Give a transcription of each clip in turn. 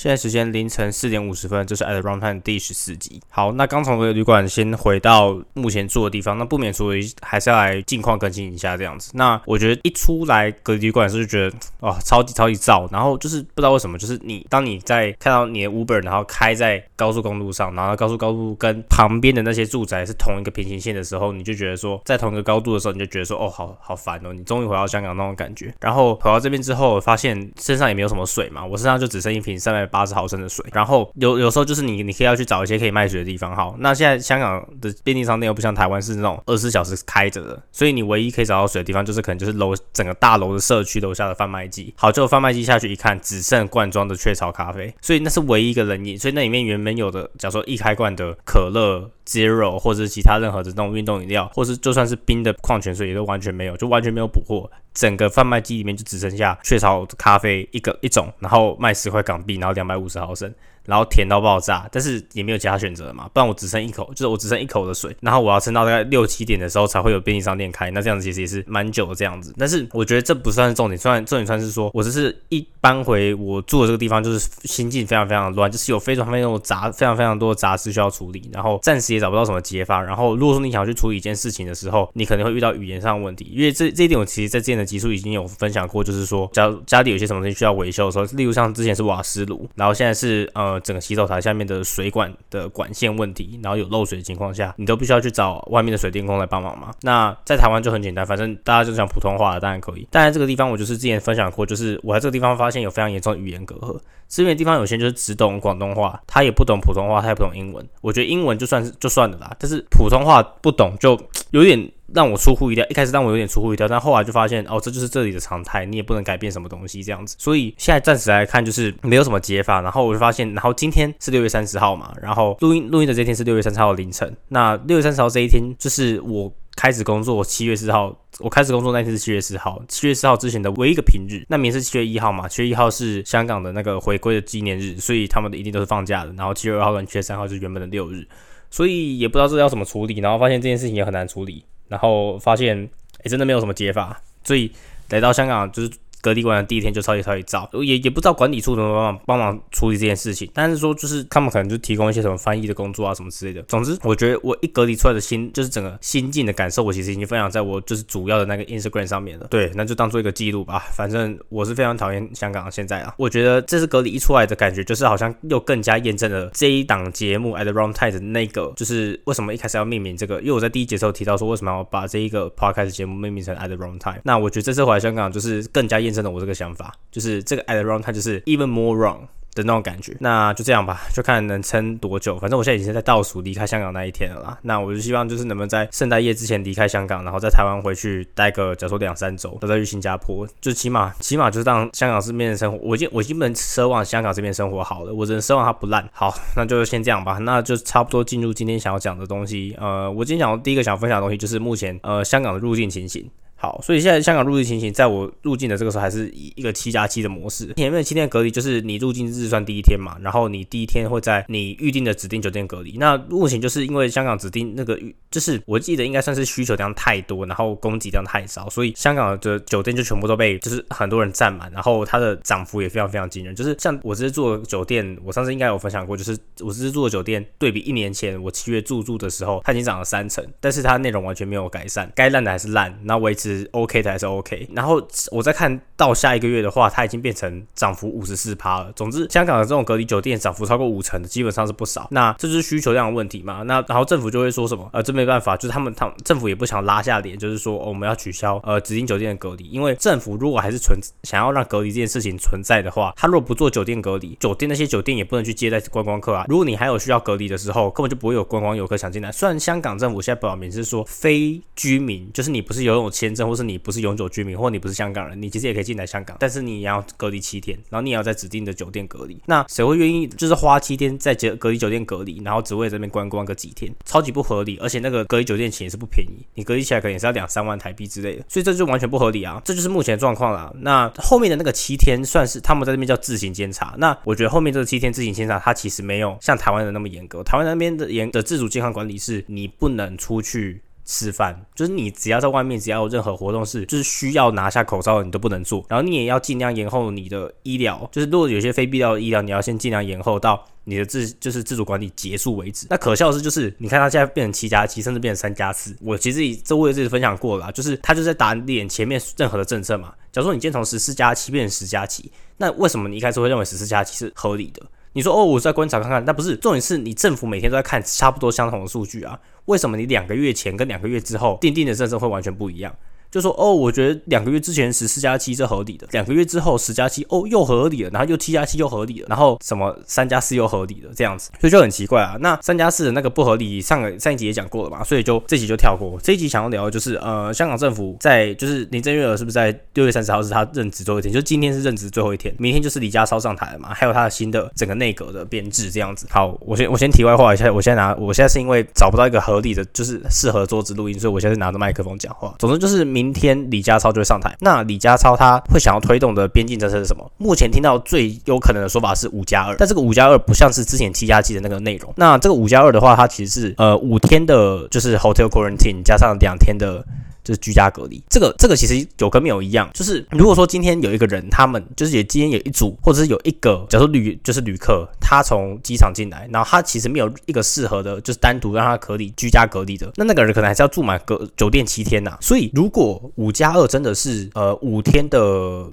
现在时间凌晨四点五十分，这是《At Runtime》第十四集。好，那刚从这个旅馆先回到目前住的地方，那不免除还是要来近况更新一下这样子。那我觉得一出来隔离旅馆是觉得哇，超级超级燥，然后就是不知道为什么，就是你当你在看到你的 Uber 然后开在高速公路上，然后高速高速跟旁边的那些住宅是同一个平行线的时候，你就觉得说在同一个高度的时候，你就觉得说哦，好好烦哦，你终于回到香港那种感觉。然后回到这边之后，发现身上也没有什么水嘛，我身上就只剩一瓶三百。八十毫升的水，然后有有时候就是你你可以要去找一些可以卖水的地方。好，那现在香港的便利商店又不像台湾是那种二十四小时开着的，所以你唯一可以找到水的地方就是可能就是楼整个大楼的社区楼下的贩卖机。好，就贩卖机下去一看，只剩罐装的雀巢咖啡，所以那是唯一一个冷饮。所以那里面原本有的，假如说一开罐的可乐。Zero 或者是其他任何的那种运动饮料，或是就算是冰的矿泉水也都完全没有，就完全没有补货。整个贩卖机里面就只剩下雀巢咖啡一个一种，然后卖十块港币，然后两百五十毫升。然后甜到爆炸，但是也没有其他选择嘛，不然我只剩一口，就是我只剩一口的水，然后我要撑到大概六七点的时候才会有便利商店开，那这样子其实也是蛮久的这样子。但是我觉得这不算是重点，算重点算是说我只是一搬回我住的这个地方，就是心境非常非常乱，就是有非常非常多杂，非常非常多的杂事需要处理，然后暂时也找不到什么解法。然后如果说你想要去处理一件事情的时候，你可能会遇到语言上的问题，因为这这一点我其实在之前的集数已经有分享过，就是说家家里有些什么东西需要维修的时候，例如像之前是瓦斯炉，然后现在是呃整个洗手台下。面的水管的管线问题，然后有漏水的情况下，你都必须要去找外面的水电工来帮忙嘛？那在台湾就很简单，反正大家就是讲普通话，当然可以。但在这个地方，我就是之前分享过，就是我在这个地方发现有非常严重的语言隔阂。这边的地方有些人就是只懂广东话，他也不懂普通话，他也不懂英文。我觉得英文就算是就算了啦，但是普通话不懂就有点。让我出乎意料，一开始让我有点出乎意料，但后来就发现哦，这就是这里的常态，你也不能改变什么东西这样子。所以现在暂时来看，就是没有什么解法。然后我就发现，然后今天是六月三十号嘛，然后录音录音的这天是六月三十号凌晨。那六月三十号这一天，就是我开始工作七月四号，我开始工作那天是七月四号，七月四号之前的唯一一个平日。那明是七月一号嘛，七月一号是香港的那个回归的纪念日，所以他们的一定都是放假的。然后七月二号跟七月三号是原本的六日，所以也不知道这要怎么处理。然后发现这件事情也很难处理。然后发现，哎，真的没有什么解法，所以来到香港就是。隔离馆的第一天就超级超级燥，也也不知道管理处怎么帮忙帮忙处理这件事情。但是说就是他们可能就提供一些什么翻译的工作啊什么之类的。总之，我觉得我一隔离出来的心，就是整个心境的感受，我其实已经分享在我就是主要的那个 Instagram 上面了。对，那就当做一个记录吧。反正我是非常讨厌香港现在啊。我觉得这次隔离一出来的感觉，就是好像又更加验证了这一档节目 At the Wrong Time 的那个，就是为什么一开始要命名这个。因为我在第一节时候提到说，为什么要把这一个 Podcast 节目命名成 At the Wrong Time。那我觉得这次回来香港，就是更加验验证了我这个想法。就是这个 at wrong，它就是 even more wrong 的那种感觉。那就这样吧，就看能撑多久。反正我现在已经在倒数离开香港那一天了啦。那我就希望就是能不能在圣诞夜之前离开香港，然后在台湾回去待个，假如说两三周，再去新加坡。就起码起码就是让香港这边的生活，我已经我基本奢望香港这边生活好了，我只能奢望它不烂。好，那就先这样吧。那就差不多进入今天想要讲的东西。呃，我今天讲第一个想分享的东西就是目前呃香港的入境情形。好，所以现在香港入境情形，在我入境的这个时候，还是以一个七加七的模式。前面七天隔离就是你入境日算第一天嘛，然后你第一天会在你预定的指定酒店隔离。那目前就是因为香港指定那个，就是我记得应该算是需求量太多，然后供给量太少，所以香港的酒店就全部都被就是很多人占满，然后它的涨幅也非常非常惊人。就是像我这次住的酒店，我上次应该有分享过，就是我这次住的酒店对比一年前我七月住住的时候，它已经涨了三成，但是它内容完全没有改善，该烂的还是烂，那维持 OK 的还是。OK，然后我再看到下一个月的话，它已经变成涨幅五十四趴了。总之，香港的这种隔离酒店涨幅超过五成的，基本上是不少。那这就是需求量的问题嘛？那然后政府就会说什么？呃，这没办法，就是他们他政府也不想拉下脸，就是说我们要取消呃指定酒店的隔离，因为政府如果还是存想要让隔离这件事情存在的话，他如果不做酒店隔离，酒店那些酒店也不能去接待观光客啊。如果你还有需要隔离的时候，根本就不会有观光游客想进来。虽然香港政府现在表明是说非居民，就是你不是游泳签证，或是你不是永久居民，或你不是。香港人，你其实也可以进来香港，但是你要隔离七天，然后你也要在指定的酒店隔离。那谁会愿意就是花七天在隔隔离酒店隔离，然后只为这边观光个几天？超级不合理，而且那个隔离酒店钱也是不便宜，你隔离起来可能也是要两三万台币之类的，所以这就完全不合理啊！这就是目前状况啦。那后面的那个七天算是他们在那边叫自行监察。那我觉得后面这七天自行监察，它其实没有像台湾的那么严格。台湾那边的严的自主健康管理是，你不能出去。吃饭，就是你只要在外面，只要有任何活动是就是需要拿下口罩的，你都不能做。然后你也要尽量延后你的医疗，就是如果有些非必要的医疗，你要先尽量延后到你的自就是自主管理结束为止。那可笑的是，就是你看他现在变成七加七，甚至变成三加四。我其实这我也自己分享过了，就是他就在打脸前面任何的政策嘛。假如说你今天从十四加七变成十加七，那为什么你一开始会认为十四加七是合理的？你说哦，我再观察看看，那不是重点是你政府每天都在看差不多相同的数据啊？为什么你两个月前跟两个月之后定定的政策会完全不一样？就说哦，我觉得两个月之前十四加七是合理的，两个月之后十加七哦又合理了，然后又七加七又合理了，然后什么三加四又合理了，这样子，所以就很奇怪啊。那三加四的那个不合理，上个上一集也讲过了嘛，所以就这集就跳过。这一集想要聊的就是呃，香港政府在就是林郑月娥是不是在六月三十号是他任职最后一天？就今天是任职最后一天，明天就是李家超上台了嘛，还有他的新的整个内阁的编制这样子。好，我先我先题外话一下，我现在拿我现在是因为找不到一个合理的，就是适合桌子录音，所以我现在拿着麦克风讲话。总之就是明明天李家。超就会上台，那李家超他会想要推动的边境政策是什么？目前听到最有可能的说法是五加二，但这个五加二不像是之前七加七的那个内容。那这个五加二的话，它其实是呃五天的，就是 hotel quarantine 加上两天的。就是居家隔离，这个这个其实有跟没有一样，就是如果说今天有一个人，他们就是也今天有一组，或者是有一个，假如说旅就是旅客，他从机场进来，然后他其实没有一个适合的，就是单独让他隔离居家隔离的，那那个人可能还是要住满隔酒店七天呐。所以如果五加二真的是呃五天的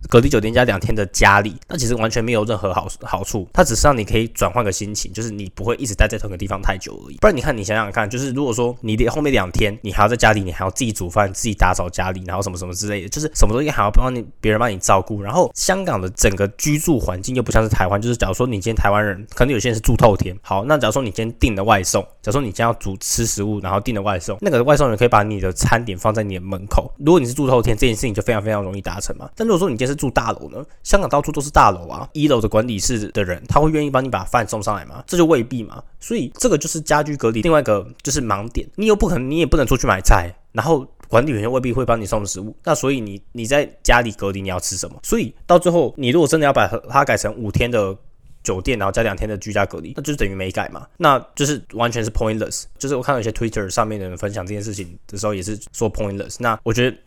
隔离酒店加两天的家里，那其实完全没有任何好好处，它只是让你可以转换个心情，就是你不会一直待在同一个地方太久而已。不然你看你想想看，就是如果说你的后面两天你还要在家里，你还要自己煮饭。自己打扫家里，然后什么什么之类的，就是什么东西还要帮你别人帮你照顾。然后香港的整个居住环境又不像是台湾，就是假如说你今天台湾人，可能有些人是住透天。好，那假如说你今天订的外送，假如说你今天要煮吃食物，然后订的外送，那个外送员可以把你的餐点放在你的门口。如果你是住透天，这件事情就非常非常容易达成嘛。但如果说你今天是住大楼呢？香港到处都是大楼啊，一楼的管理室的人他会愿意帮你把饭送上来吗？这就未必嘛。所以这个就是家居隔离另外一个就是盲点，你又不可能，你也不能出去买菜，然后。管理员未必会帮你送食物，那所以你你在家里隔离你要吃什么？所以到最后，你如果真的要把它改成五天的酒店，然后加两天的居家隔离，那就等于没改嘛？那就是完全是 pointless。就是我看到一些 Twitter 上面的人分享这件事情的时候，也是说 pointless。那我觉得。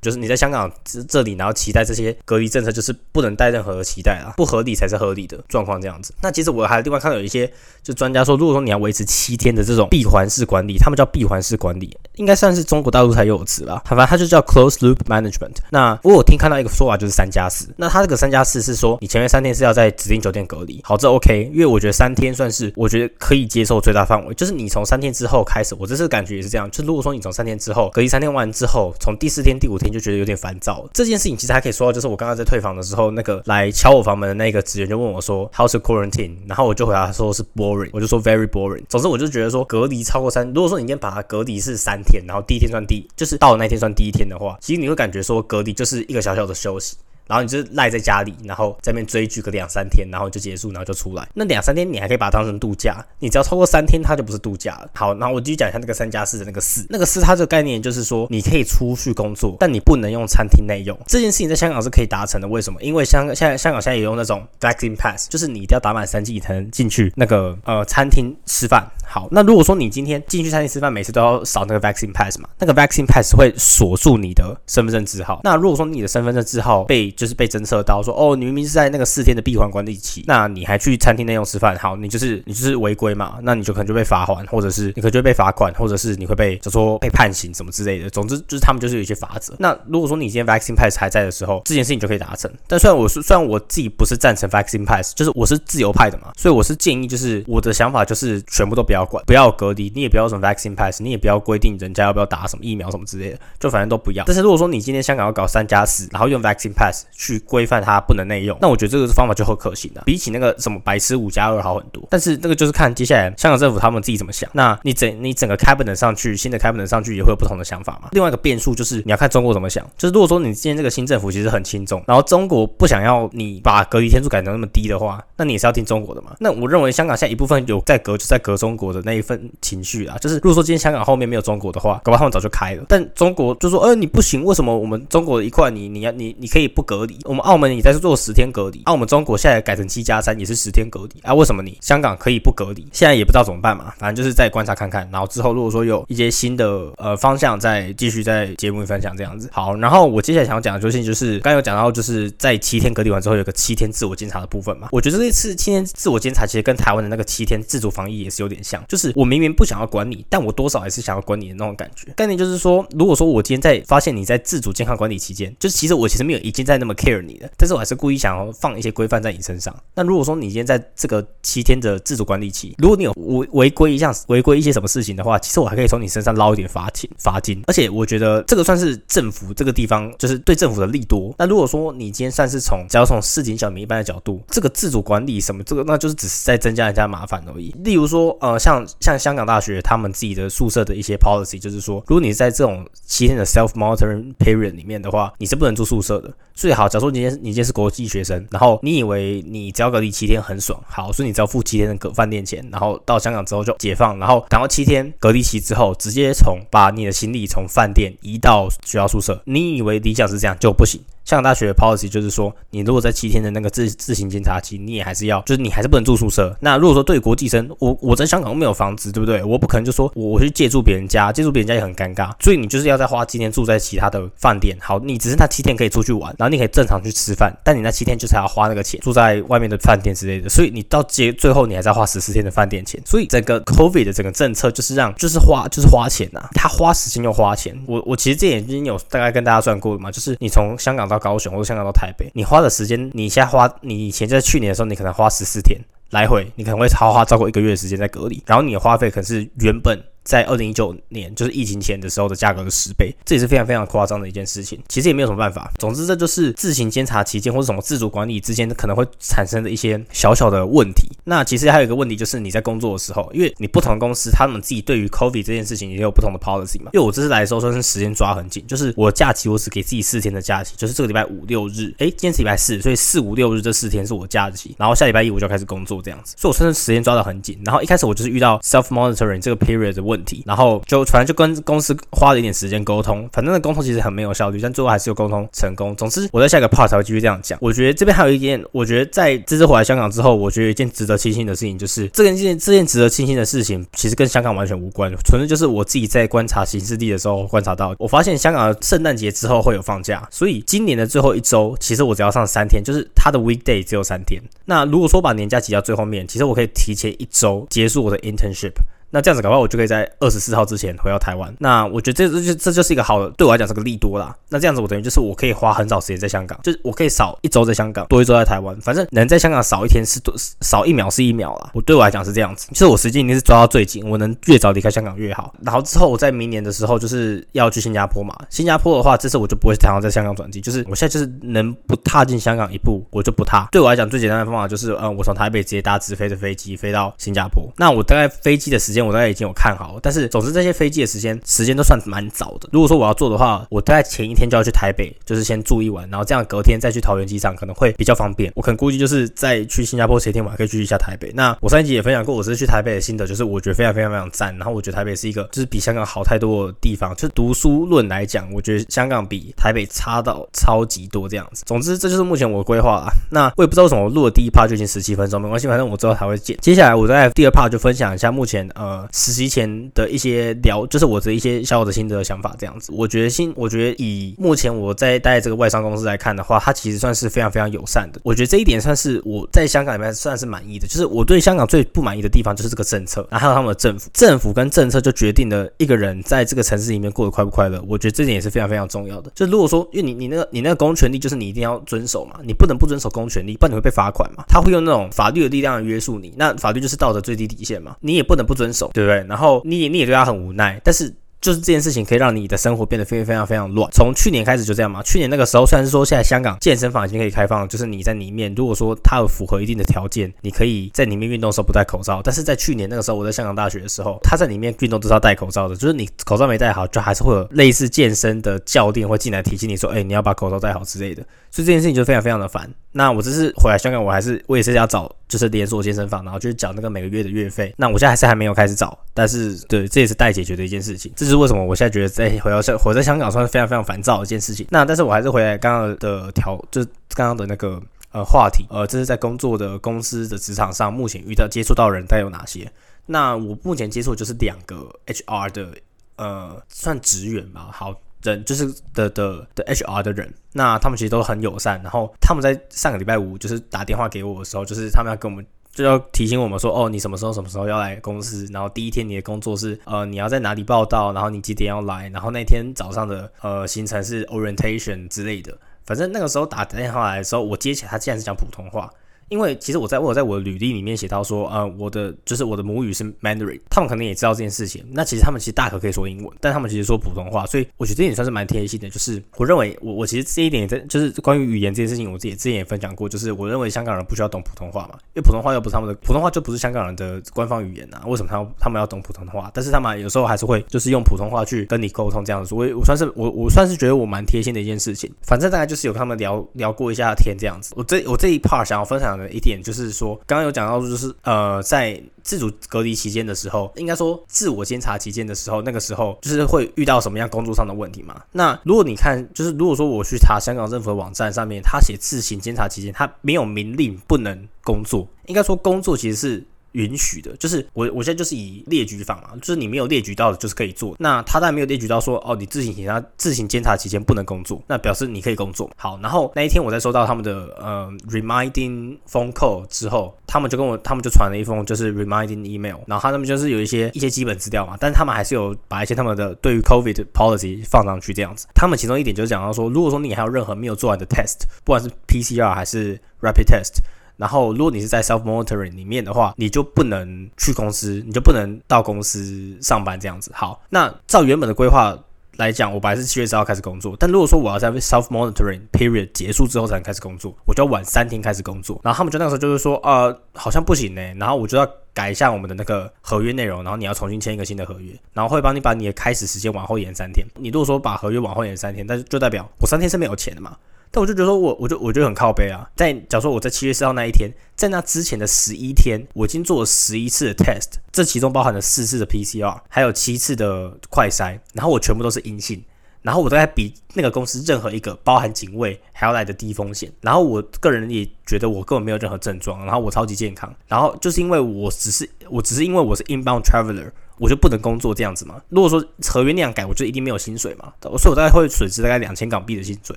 就是你在香港这这里，然后期待这些隔离政策，就是不能带任何的期待啊，不合理才是合理的状况这样子。那其实我还另外看到有一些就专家说，如果说你要维持七天的这种闭环式管理，他们叫闭环式管理，应该算是中国大陆才有词吧。反正它就叫 close loop management。那我有听看到一个说法就是三加四。那它这个三加四是说，你前面三天是要在指定酒店隔离，好，这 OK，因为我觉得三天算是我觉得可以接受最大范围。就是你从三天之后开始，我这次感觉也是这样。就如果说你从三天之后隔离三天完之后，从第四天、第五天就觉得有点烦躁。这件事情其实还可以说到，就是我刚刚在退房的时候，那个来敲我房门的那个职员就问我说，How's the quarantine？然后我就回答说是 boring，我就说 very boring。总之我就觉得说隔离超过三，如果说你今天把它隔离是三天，然后第一天算第，就是到了那天算第一天的话，其实你会感觉说隔离就是一个小小的休息。然后你就赖在家里，然后在那边追剧个两三天，然后就结束，然后就出来。那两三天你还可以把它当成度假，你只要超过三天，它就不是度假了。好，然后我继续讲一下那个三加四的那个四，那个四它这个概念就是说，你可以出去工作，但你不能用餐厅内用。这件事情在香港是可以达成的，为什么？因为香现在香港现在也用那种 vaccine pass，就是你一定要打满三剂才能进去那个呃餐厅吃饭。好，那如果说你今天进去餐厅吃饭，每次都要扫那个 vaccine pass 嘛，那个 vaccine pass 会锁住你的身份证字号。那如果说你的身份证字号被就是被侦测到。说哦，你明明是在那个四天的闭环管理期，那你还去餐厅内用吃饭，好，你就是你就是违规嘛，那你就可能就被罚款，或者是你可能就被罚款，或者是你会被就说被判刑什么之类的。总之就是他们就是有一些法则。那如果说你今天 vaccine pass 还在的时候，这件事情就可以达成。但虽然我是虽然我自己不是赞成 vaccine pass，就是我是自由派的嘛，所以我是建议就是我的想法就是全部都不要不要隔离，你也不要什么 vaccine pass，你也不要规定人家要不要打什么疫苗什么之类的，就反正都不要。但是如果说你今天香港要搞三加四，然后用 vaccine pass 去规范它不能。内用，那我觉得这个方法就很可行的，比起那个什么白痴五加二好很多。但是那个就是看接下来香港政府他们自己怎么想。那你整你整个 cabinet 上去，新的 cabinet 上去也会有不同的想法嘛。另外一个变数就是你要看中国怎么想。就是如果说你今天这个新政府其实很轻重，然后中国不想要你把隔离天数改成那么低的话，那你也是要听中国的嘛。那我认为香港现在一部分有在隔就在隔中国国的那一份情绪啊。就是如果说今天香港后面没有中国的话，搞不好他们早就开了。但中国就说，呃，你不行，为什么我们中国一块你你要你你可以不隔离？我们澳门你在做十天隔离，啊，门中国现在改成七加三也是十天隔离啊，为什么你香港可以不隔离？现在也不知道怎么办嘛，反正就是再观察看看，然后之后如果说有一些新的呃方向，再继续在节目里分享这样子。好，然后我接下来想要讲的就是就是刚有讲到就是在七天隔离完之后有个七天自我监察的部分嘛，我觉得这次七天自我监察其实跟台湾的那个七天自主防疫也是有点像，就是我明明不想要管你，但我多少还是想要管你的那种感觉。概念就是说，如果说我今天在发现你在自主健康管理期间，就是其实我其实没有已经在那么 care 你了，但是我还是故意想要放一些规范在你身上。那如果说你今天在这个七天的自主管理期，如果你有违违规一项违规一些什么事情的话，其实我还可以从你身上捞一点罚金罚金。而且我觉得这个算是政府这个地方就是对政府的利多。那如果说你今天算是从只要从市井小民一般的角度，这个自主管理什么这个，那就是只是在增加人家麻烦而已。例如说，呃，像像像香港大学他们自己的宿舍的一些 policy，就是说，如果你是在这种七天的 self monitoring period 里面的话，你是不能住宿舍的。最好，假如说你今天你今天是国际学生，然后你以为你只要隔离七天很爽，好，所以你只要付七天的隔饭店钱，然后到香港之后就解放，然后等到七天隔离期之后，直接从把你的行李从饭店移到学校宿舍，你以为理想是这样就不行。香港大学的 policy 就是说，你如果在七天的那个自自行监察期，你也还是要，就是你还是不能住宿舍。那如果说对国际生，我我在香港没有房子，对不对？我不可能就说我去借住别人家，借住别人家也很尴尬。所以你就是要再花七天住在其他的饭店。好，你只是那七天可以出去玩，然后你可以正常去吃饭，但你那七天就是要花那个钱住在外面的饭店之类的。所以你到结最后你还是要花十四天的饭店钱。所以整个 COVID 的整个政策就是让就是花就是花钱呐，他花时间又花钱。我我其实这也已经有大概跟大家算过了嘛，就是你从香港到高雄或者香港到台北，你花的时间，你现在花，你以前在去年的时候，你可能花十四天来回，你可能会超花超过一个月的时间在隔离，然后你的花费可能是原本。在二零一九年，就是疫情前的时候的价格的十倍，这也是非常非常夸张的一件事情。其实也没有什么办法。总之，这就是自行监察期间或者什么自主管理之间可能会产生的一些小小的问题。那其实还有一个问题，就是你在工作的时候，因为你不同的公司他们自己对于 COVID 这件事情也有不同的 policy 嘛。因为我这次来的时候算是时间抓很紧，就是我假期我只给自己四天的假期，就是这个礼拜五六日，哎，今天是礼拜四，所以四五六日这四天是我假期，然后下礼拜一我就开始工作这样子，所以我算是时间抓得很紧。然后一开始我就是遇到 self monitoring 这个 period 的问然后就反正就跟公司花了一点时间沟通，反正那沟通其实很没有效率，但最后还是有沟通成功。总之，我在下一个 part 才会继续这样讲。我觉得这边还有一件，我觉得在这次回来香港之后，我觉得一件值得庆幸的事情，就是这件件这件值得庆幸的事情，其实跟香港完全无关，纯粹就是我自己在观察行事地的时候观察到，我发现香港的圣诞节之后会有放假，所以今年的最后一周，其实我只要上三天，就是它的 weekday 只有三天。那如果说把年假挤到最后面，其实我可以提前一周结束我的 internship。那这样子搞不好我就可以在二十四号之前回到台湾。那我觉得这这就这就是一个好的，对我来讲是个利多啦。那这样子我等于就是我可以花很少时间在香港，就是我可以少一周在香港，多一周在台湾。反正能在香港少一天是多少一秒是一秒啦。我对我来讲是这样子，就是我时间一定是抓到最紧，我能越早离开香港越好。然后之后我在明年的时候就是要去新加坡嘛。新加坡的话，这次我就不会常常在香港转机，就是我现在就是能不踏进香港一步，我就不踏。对我来讲最简单的方法就是，嗯，我从台北直接搭直飞的飞机飞到新加坡。那我大概飞机的时间，我大概已经有看。好，但是总之这些飞机的时间时间都算蛮早的。如果说我要做的话，我大概前一天就要去台北，就是先住一晚，然后这样隔天再去桃园机场可能会比较方便。我可能估计就是在去新加坡前一天晚可以去一下台北。那我上一集也分享过，我是去台北的心得，就是我觉得非常非常非常赞。然后我觉得台北是一个就是比香港好太多的地方。就是读书论来讲，我觉得香港比台北差到超级多这样子。总之这就是目前我的规划啦。那我也不知道为什么我录的第一 part 就已经十七分钟，没关系，反正我之后还会剪。接下来我在第二 part 就分享一下目前呃呃实习前。的一些聊，就是我的一些小小的心得想法这样子。我觉得新，我觉得以目前我在待这个外商公司来看的话，它其实算是非常非常友善的。我觉得这一点算是我在香港里面算是满意的。就是我对香港最不满意的地方就是这个政策，然后还有他们的政府，政府跟政策就决定了一个人在这个城市里面过得快不快乐。我觉得这点也是非常非常重要的。就如果说，因为你你那个你那个公权力就是你一定要遵守嘛，你不能不遵守公权力，不然你会被罚款嘛。他会用那种法律的力量约束你，那法律就是道德最低底线嘛，你也不能不遵守，对不对？然后你你也对他很无奈，但是。就是这件事情可以让你的生活变得非常非常非常乱。从去年开始就这样嘛。去年那个时候虽然是说现在香港健身房已经可以开放，就是你在里面，如果说它有符合一定的条件，你可以在里面运动的时候不戴口罩。但是在去年那个时候，我在香港大学的时候，他在里面运动都是要戴口罩的，就是你口罩没戴好，就还是会有类似健身的教练会进来提醒你说，哎，你要把口罩戴好之类的。所以这件事情就非常非常的烦。那我这次回来香港，我还是我也是要找就是连锁健身房，然后就是缴那个每个月的月费。那我现在还是还没有开始找，但是对，这也是待解决的一件事情。这是为什么我现在觉得在回到香回在香港算是非常非常烦躁的一件事情。那但是我还是回来刚刚的调，就是刚刚的那个呃话题，呃，这是在工作的公司的职场上，目前遇到接触到人他有哪些？那我目前接触就是两个 HR 的呃算职员吧，好。人就是的的的 HR 的人，那他们其实都很友善。然后他们在上个礼拜五就是打电话给我的时候，就是他们要跟我们就要提醒我们说，哦，你什么时候什么时候要来公司？然后第一天你的工作是呃你要在哪里报道，然后你几点要来？然后那天早上的呃行程是 orientation 之类的。反正那个时候打电话来的时候，我接起来，他竟然是讲普通话。因为其实我在我在我的履历里面写到说，呃，我的就是我的母语是 Mandarin，他们可能也知道这件事情。那其实他们其实大可可以说英文，但他们其实说普通话，所以我觉得这点算是蛮贴心的。就是我认为我我其实这一点在就是关于语言这件事情，我自己之前也分享过，就是我认为香港人不需要懂普通话嘛，因为普通话又不是他们的普通话就不是香港人的官方语言啊，为什么他他们要懂普通话？但是他们有时候还是会就是用普通话去跟你沟通这样子，所以我算是我我算是觉得我蛮贴心的一件事情。反正大概就是有跟他们聊聊过一下天这样子。我这我这一 part 想要分享一点就是。说刚刚有讲到，就是呃，在自主隔离期间的时候，应该说自我监察期间的时候，那个时候就是会遇到什么样工作上的问题嘛？那如果你看，就是如果说我去查香港政府的网站上面，他写自行监察期间，他没有明令不能工作，应该说工作其实是。允许的，就是我我现在就是以列举法嘛，就是你没有列举到的，就是可以做。那他在没有列举到说，哦，你自行检查、自行监察期间不能工作，那表示你可以工作。好，然后那一天我在收到他们的呃 reminding phone call 之后，他们就跟我，他们就传了一封就是 reminding email，然后他们就是有一些一些基本资料嘛，但是他们还是有把一些他们的对于 COVID policy 放上去这样子。他们其中一点就是讲到说，如果说你还有任何没有做完的 test，不管是 PCR 还是 rapid test。然后，如果你是在 self monitoring 里面的话，你就不能去公司，你就不能到公司上班这样子。好，那照原本的规划来讲，我本来是七月十号开始工作，但如果说我要在 self monitoring period 结束之后才能开始工作，我就要晚三天开始工作。然后他们就那个时候就是说，呃，好像不行呢。然后我就要改一下我们的那个合约内容，然后你要重新签一个新的合约，然后会帮你把你的开始时间往后延三天。你如果说把合约往后延三天，但是就代表我三天是没有钱的嘛。但我就觉得说，我我就我就很靠背啊。在假如说我在七月四号那一天，在那之前的十一天，我已经做了十一次的 test，这其中包含了四次的 PCR，还有七次的快筛，然后我全部都是阴性。然后我都在比那个公司任何一个包含警卫还要来的低风险。然后我个人也觉得我根本没有任何症状，然后我超级健康。然后就是因为我只是我只是因为我是 inbound traveler。我就不能工作这样子吗？如果说合约那样改，我就一定没有薪水嘛？所以我大概会损失大概两千港币的薪水。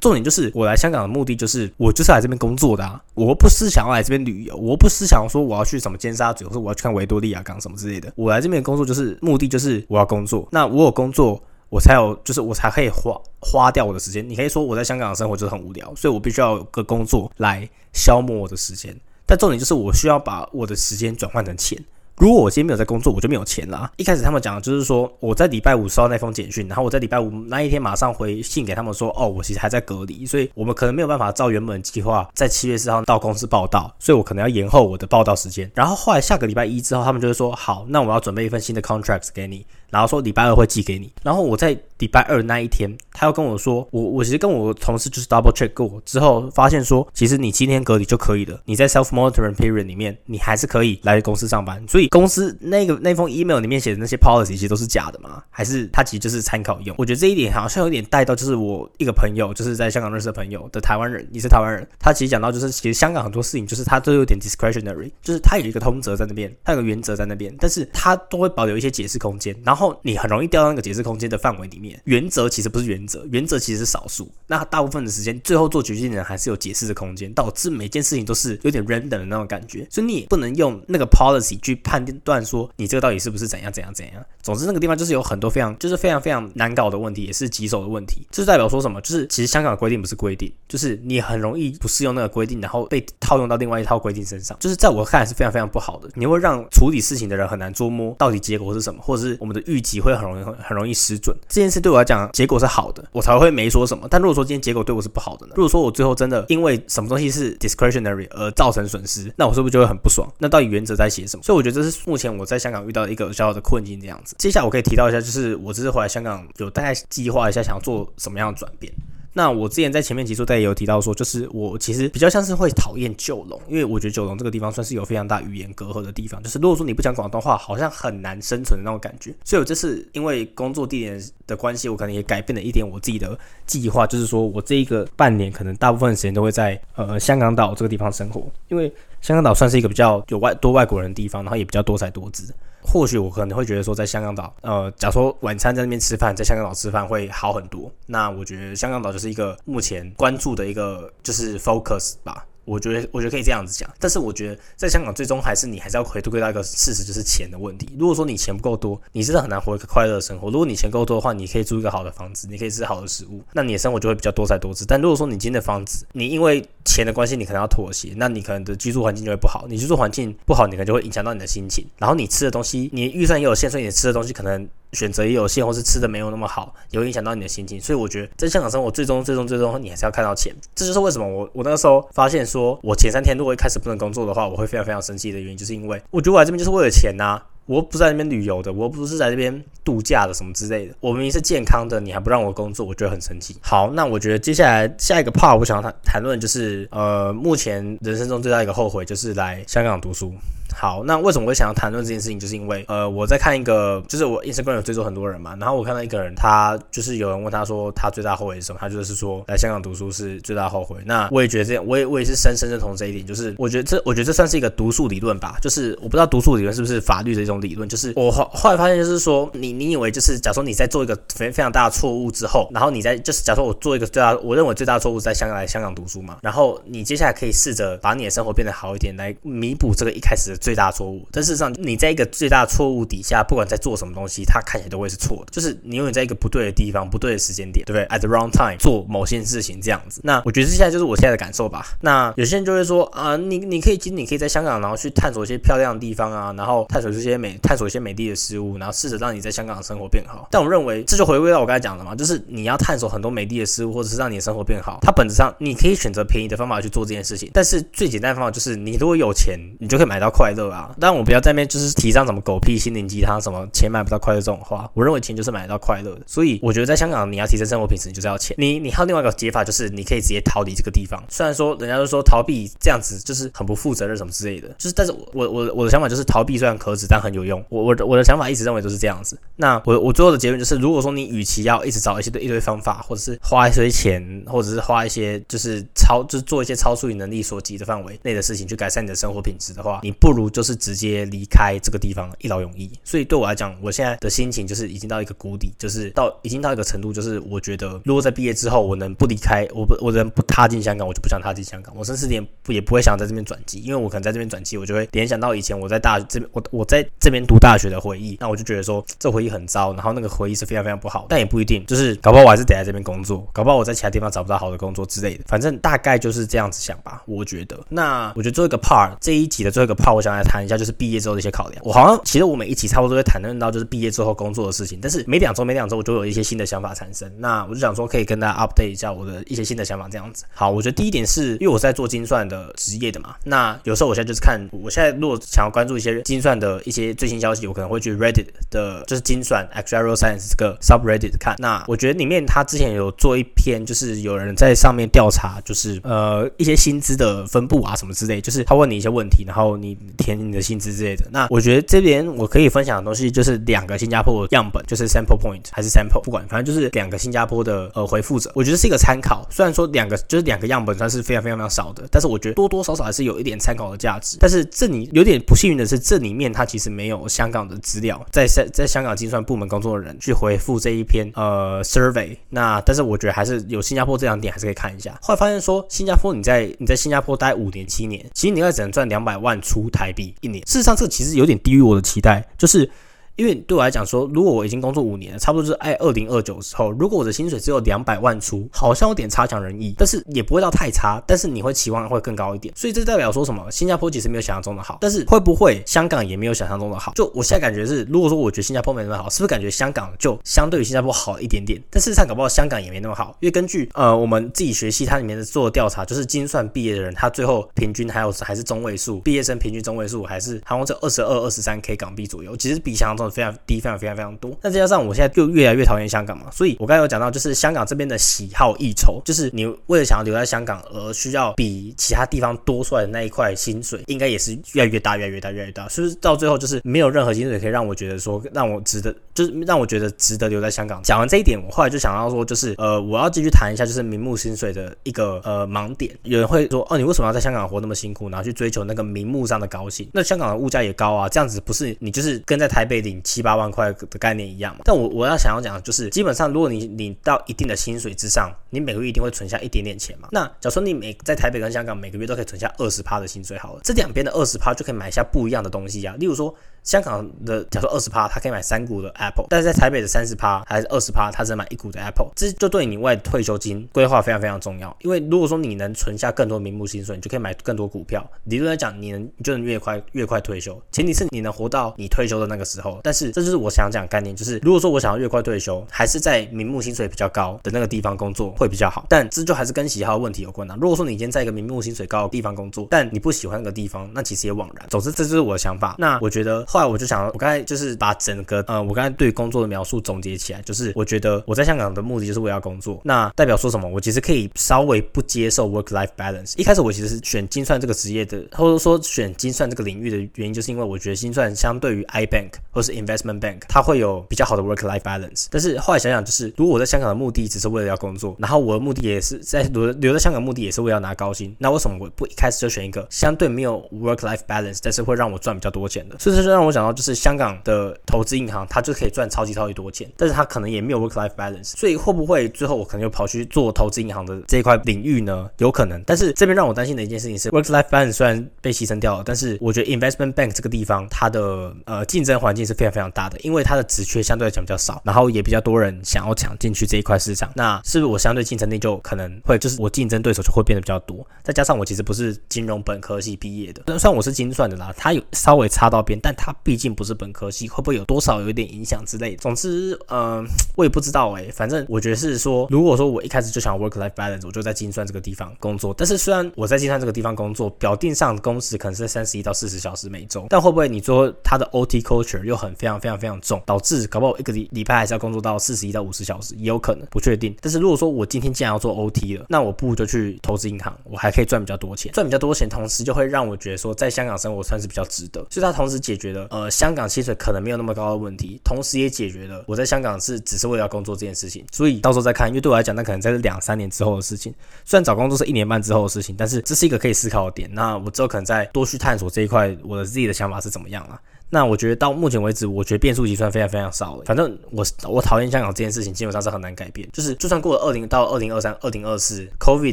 重点就是我来香港的目的就是我就是来这边工作的啊！我不是想要来这边旅游，我不是想说我要去什么尖沙咀，或者我要去看维多利亚港什么之类的。我来这边工作就是目的就是我要工作。那我有工作，我才有就是我才可以花花掉我的时间。你可以说我在香港的生活就是很无聊，所以我必须要有个工作来消磨我的时间。但重点就是我需要把我的时间转换成钱。如果我今天没有在工作，我就没有钱啦。一开始他们讲的就是说，我在礼拜五收到那封简讯，然后我在礼拜五那一天马上回信给他们说，哦，我其实还在隔离，所以我们可能没有办法照原本计划在七月四号到公司报道，所以我可能要延后我的报道时间。然后后来下个礼拜一之后，他们就是说，好，那我要准备一份新的 contracts 给你。然后说礼拜二会寄给你，然后我在礼拜二那一天，他又跟我说，我我其实跟我同事就是 double check 过之后，发现说，其实你今天隔离就可以了，你在 self monitoring period 里面，你还是可以来公司上班。所以公司那个那封 email 里面写的那些 policy 其实都是假的嘛？还是他其实就是参考用？我觉得这一点好像有点带到，就是我一个朋友，就是在香港认识的朋友的台湾人，也是台湾人，他其实讲到就是其实香港很多事情就是他都有点 discretionary，就是他有一个通则在那边，他有个原则在那边，但是他都会保留一些解释空间，然后。后你很容易掉到那个解释空间的范围里面。原则其实不是原则，原则其实是少数。那大部分的时间，最后做决定的人还是有解释的空间，导致每件事情都是有点 random 的那种感觉。所以你也不能用那个 policy 去判断说你这个到底是不是怎样怎样怎样。总之那个地方就是有很多非常就是非常非常难搞的问题，也是棘手的问题。这是代表说什么？就是其实香港的规定不是规定，就是你很容易不适用那个规定，然后被套用到另外一套规定身上。就是在我看来是非常非常不好的。你会让处理事情的人很难捉摸到底结果是什么，或者是我们的。预计会很容易很容易失准，这件事对我来讲结果是好的，我才会没说什么。但如果说今天结果对我是不好的呢？如果说我最后真的因为什么东西是 discretionary 而造成损失，那我是不是就会很不爽？那到底原则在写什么？所以我觉得这是目前我在香港遇到的一个小小的困境这样子。接下来我可以提到一下，就是我这次回来香港有大概计划一下想要做什么样的转变。那我之前在前面集数大也有提到说，就是我其实比较像是会讨厌九龙，因为我觉得九龙这个地方算是有非常大语言隔阂的地方，就是如果说你不讲广东话，好像很难生存的那种感觉。所以我这次因为工作地点的关系，我可能也改变了一点我自己的计划，就是说我这一个半年可能大部分时间都会在呃香港岛这个地方生活，因为香港岛算是一个比较有外多外国人的地方，然后也比较多才多姿。或许我可能会觉得说，在香港岛，呃，假如说晚餐在那边吃饭，在香港岛吃饭会好很多。那我觉得香港岛就是一个目前关注的一个就是 focus 吧。我觉得，我觉得可以这样子讲，但是我觉得在香港最终还是你还是要回归到一个事实，就是钱的问题。如果说你钱不够多，你真的很难活一个快乐的生活。如果你钱够多的话，你可以租一个好的房子，你可以吃好的食物，那你的生活就会比较多彩多姿。但如果说你今天的房子，你因为钱的关系，你可能要妥协，那你可能的居住环境就会不好。你居住环境不好，你可能就会影响到你的心情。然后你吃的东西，你预算也有限，所以你吃的东西可能。选择也有限，或是吃的没有那么好，也会影响到你的心情。所以我觉得在香港生活，最终、最终、最终，你还是要看到钱。这就是为什么我我那个时候发现说，我前三天如果一开始不能工作的话，我会非常非常生气的原因，就是因为我觉得我来这边就是为了钱呐。我不在那边旅游的，我不是在这边度假的，什么之类的。我明明是健康的，你还不让我工作，我觉得很生气。好，那我觉得接下来下一个 part 我想要谈谈论就是，呃，目前人生中最大一个后悔就是来香港读书。好，那为什么会想要谈论这件事情？就是因为，呃，我在看一个，就是我 Instagram 有追踪很多人嘛，然后我看到一个人，他就是有人问他说，他最大后悔是什么？他就是说来香港读书是最大后悔。那我也觉得这样，我也我也是深深认同这一点。就是我觉得这，我觉得这算是一个读书理论吧。就是我不知道读书理论是不是法律的一种理论。就是我后后来发现，就是说你你以为就是，假如说你在做一个非非常大的错误之后，然后你在就是，假如说我做一个最大，我认为最大的错误在香港来香港读书嘛，然后你接下来可以试着把你的生活变得好一点，来弥补这个一开始的最大错误。但事实上，你在一个最大错误底下，不管在做什么东西，它看起来都会是错的。就是你永远在一个不对的地方、不对的时间点，对不对？At the wrong time 做某件事情这样子。那我觉得现在就是我现在的感受吧。那有些人就会说啊，你你可以，其实你可以在香港，然后去探索一些漂亮的地方啊，然后探索这些美，探索一些美丽的事物，然后试着让你在香港的生活变好。但我认为这就回归到我刚才讲的嘛，就是你要探索很多美丽的事物，或者是让你的生活变好。它本质上你可以选择便宜的方法去做这件事情，但是最简单的方法就是你如果有钱，你就可以买到快乐啊。但我不要在那边就是提。倡什么狗屁心灵鸡汤，什么钱买不到快乐这种话，我认为钱就是买得到快乐的。所以我觉得在香港，你要提升生活品质，你就是要钱。你你还有另外一个解法，就是你可以直接逃离这个地方。虽然说人家都说逃避这样子就是很不负责任什么之类的，就是但是我我我的想法就是逃避虽然可耻，但很有用。我我的我的想法一直认为都是这样子。那我我最后的结论就是，如果说你与其要一直找一些一堆方法，或者是花一些钱，或者是花一些就是超就是做一些超出你能力所及的范围内的事情去改善你的生活品质的话，你不如就是直接离开这个地方，一劳永逸。所以对我来讲，我现在的心情就是已经到一个谷底，就是到已经到一个程度，就是我觉得如果在毕业之后我能不离开，我不我能不踏进香港，我就不想踏进香港。我甚至连不也不会想在这边转机，因为我可能在这边转机，我就会联想到以前我在大这边我我在这边读大学的回忆，那我就觉得说这回忆很糟，然后那个回忆是非常非常不好。但也不一定，就是搞不好我还是得在这边工作，搞不好我在其他地方找不到好的工作之类的。反正大概就是这样子想吧。我觉得，那我觉得最后一个 part 这一集的最后一个 part，我想来谈一下就是毕业之后的一些考量。我好像其实我每一集差不多都会谈论。到就是毕业之后工作的事情，但是每两周每两周我就有一些新的想法产生，那我就想说可以跟大家 update 一下我的一些新的想法，这样子。好，我觉得第一点是因为我在做精算的职业的嘛，那有时候我现在就是看，我现在如果想要关注一些精算的一些最新消息，我可能会去 Reddit 的，就是精算 Actuarial Science 这个 subreddit 看。那我觉得里面他之前有做一篇，就是有人在上面调查，就是呃一些薪资的分布啊什么之类，就是他问你一些问题，然后你填你的薪资之类的。那我觉得这边我可以分享的东西就是。两个新加坡的样本，就是 sample point 还是 sample，不管，反正就是两个新加坡的呃回复者，我觉得是一个参考。虽然说两个就是两个样本算是非常非常非常少的，但是我觉得多多少少还是有一点参考的价值。但是这里有点不幸运的是，这里面它其实没有香港的资料，在在在香港精算部门工作的人去回复这一篇呃 survey。那但是我觉得还是有新加坡这两点还是可以看一下。后来发现说，新加坡你在你在新加坡待五年七年，其实你应该只能赚两百万出台币一年。事实上，这其实有点低于我的期待，就是。因为对我来讲说，如果我已经工作五年了，差不多就是爱二零二九时候，如果我的薪水只有两百万出，好像有点差强人意，但是也不会到太差，但是你会期望会更高一点，所以这代表说什么？新加坡其实没有想象中的好，但是会不会香港也没有想象中的好？就我现在感觉是，如果说我觉得新加坡没那么好，是不是感觉香港就相对于新加坡好一点点？但事实上搞不好香港也没那么好，因为根据呃我们自己学系它里面的做的调查，就是精算毕业的人，他最后平均还有还是中位数，毕业生平均中位数还是好像在二十二、二十三 K 港币左右，其实比想象中。非常低，非常非常非常多。那再加上我现在就越来越讨厌香港嘛，所以我刚才有讲到，就是香港这边的喜好异筹，就是你为了想要留在香港而需要比其他地方多出来的那一块薪水，应该也是越来越大，越来越大，越来越大。所以到最后就是没有任何薪水可以让我觉得说让我值得，就是让我觉得值得留在香港。讲完这一点，我后来就想到说，就是呃，我要继续谈一下，就是名目薪水的一个呃盲点。有人会说，哦，你为什么要在香港活那么辛苦，然后去追求那个名目上的高薪？那香港的物价也高啊，这样子不是你就是跟在台北领七八万块的概念一样嘛？但我我要想要讲的，就是基本上如果你领到一定的薪水之上，你每个月一定会存下一点点钱嘛。那假如说你每在台北跟香港每个月都可以存下二十趴的薪水，好了，这两边的二十趴就可以买下不一样的东西呀。例如说。香港的假如说二十趴，他可以买三股的 Apple，但是在台北的三十趴还是二十趴，他只能买一股的 Apple，这就对你外退休金规划非常非常重要。因为如果说你能存下更多名目薪水，你就可以买更多股票。理论来讲，你能你就能越快越快退休，前提是你能活到你退休的那个时候。但是这就是我想讲概念，就是如果说我想要越快退休，还是在名目薪水比较高的那个地方工作会比较好。但这就还是跟喜好问题有关啊。如果说你今天在一个名目薪水高的地方工作，但你不喜欢那个地方，那其实也枉然。总之，这就是我的想法。那我觉得后来我就想，我刚才。就是把整个呃，我刚才对工作的描述总结起来，就是我觉得我在香港的目的就是为了工作。那代表说什么？我其实可以稍微不接受 work life balance。一开始我其实是选精算这个职业的，或者说选精算这个领域的原因，就是因为我觉得精算相对于 i bank 或是 investment bank，它会有比较好的 work life balance。但是后来想想，就是如果我在香港的目的只是为了要工作，然后我的目的也是在留留在香港目的也是为了拿高薪，那为什么我不一开始就选一个相对没有 work life balance，但是会让我赚比较多钱的？所以这就让我我想到，就是香港。的投资银行，它就可以赚超级超级多钱，但是它可能也没有 work life balance，所以会不会最后我可能就跑去做投资银行的这一块领域呢？有可能，但是这边让我担心的一件事情是，work life balance 虽然被牺牲掉了，但是我觉得 investment bank 这个地方它的呃竞争环境是非常非常大的，因为它的职缺相对来讲比较少，然后也比较多人想要抢进去这一块市场，那是不是我相对竞争力就可能会就是我竞争对手就会变得比较多？再加上我其实不是金融本科系毕业的，虽然我是精算的啦，它有稍微差到边，但它毕竟不是本科系，会不会有多？少有一点影响之类。总之，呃，我也不知道哎。反正我觉得是说，如果说我一开始就想 work life balance，我就在精算这个地方工作。但是虽然我在精算这个地方工作，表定上工时可能是三十一到四十小时每周，但会不会你说他的 OT culture 又很非常非常非常重，导致搞不好一个礼礼拜还是要工作到四十一到五十小时，也有可能，不确定。但是如果说我今天既然要做 OT 了，那我不如就去投资银行，我还可以赚比较多钱，赚比较多钱，同时就会让我觉得说在香港生活算是比较值得。所以它同时解决呃香港薪水可能没有那么高的问题，同。时也解决了我在香港是只是为了工作这件事情，所以到时候再看，因为对我来讲，那可能在这两三年之后的事情。虽然找工作是一年半之后的事情，但是这是一个可以思考的点。那我之后可能再多去探索这一块，我的自己的想法是怎么样了。那我觉得到目前为止，我觉得变数计算非常非常少了。反正我我讨厌香港这件事情，基本上是很难改变。就是就算过了二零到二零二三、二零二四，COVID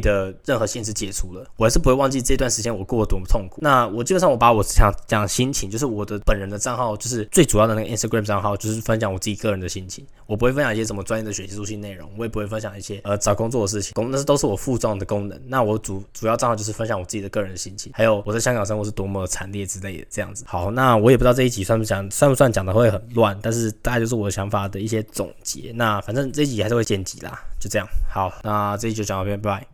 的任何限制解除了，我还是不会忘记这段时间我过得多么痛苦。那我基本上我把我想讲心情，就是我的本人的账号，就是最主要的那个 Instagram 账号，就是分享我自己个人的心情。我不会分享一些什么专业的学习书性内容，我也不会分享一些呃找工作的事情，工那是都是我副重的功能。那我主主要账号就是分享我自己的个人的心情，还有我在香港生活是多么惨烈之类的这样子。好，那我也不知道这这一集算不讲。算不算讲的会很乱？但是大概就是我的想法的一些总结。那反正这一集还是会剪辑啦，就这样。好，那这一集就讲到这边，拜拜。